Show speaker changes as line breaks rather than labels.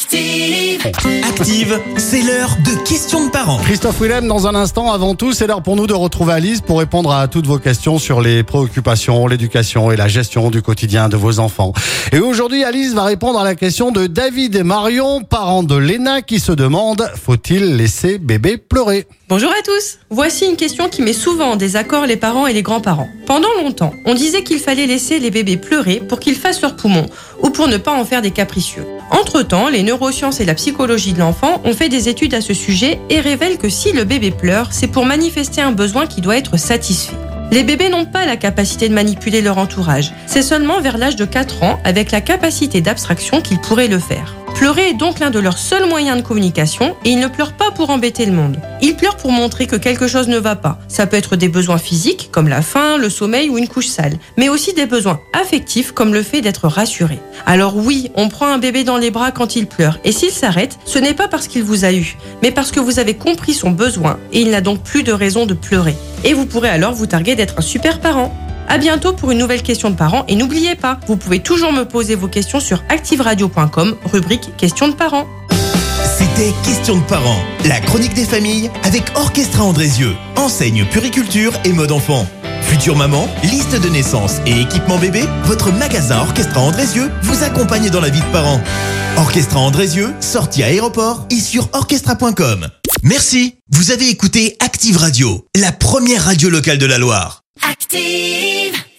Active.
Active, c'est l'heure de questions de parents.
Christophe Willem, dans un instant, avant tout, c'est l'heure pour nous de retrouver Alice pour répondre à toutes vos questions sur les préoccupations, l'éducation et la gestion du quotidien de vos enfants. Et aujourd'hui, Alice va répondre à la question de David et Marion, parents de Léna, qui se demandent faut-il laisser bébé pleurer?
Bonjour à tous Voici une question qui met souvent en désaccord les parents et les grands-parents. Pendant longtemps, on disait qu'il fallait laisser les bébés pleurer pour qu'ils fassent leurs poumons ou pour ne pas en faire des capricieux. Entre-temps, les neurosciences et la psychologie de l'enfant ont fait des études à ce sujet et révèlent que si le bébé pleure, c'est pour manifester un besoin qui doit être satisfait. Les bébés n'ont pas la capacité de manipuler leur entourage. C'est seulement vers l'âge de 4 ans, avec la capacité d'abstraction, qu'ils pourraient le faire. Pleurer est donc l'un de leurs seuls moyens de communication et ils ne pleurent pas pour embêter le monde. Ils pleurent pour montrer que quelque chose ne va pas. Ça peut être des besoins physiques comme la faim, le sommeil ou une couche sale, mais aussi des besoins affectifs comme le fait d'être rassuré. Alors oui, on prend un bébé dans les bras quand il pleure et s'il s'arrête, ce n'est pas parce qu'il vous a eu, mais parce que vous avez compris son besoin et il n'a donc plus de raison de pleurer. Et vous pourrez alors vous targuer d'être un super parent. À bientôt pour une nouvelle question de parents et n'oubliez pas, vous pouvez toujours me poser vos questions sur activeradio.com, rubrique questions de parents.
C'était Questions de parents, la chronique des familles avec Orchestra Andrézieux, enseigne puriculture et mode enfant. Future maman, liste de naissance et équipement bébé, votre magasin Orchestra Andrézieux vous accompagne dans la vie de parents. Orchestra Andrézieux, sortie à aéroport et sur orchestra.com. Merci, vous avez écouté Active Radio, la première radio locale de la Loire.
Active.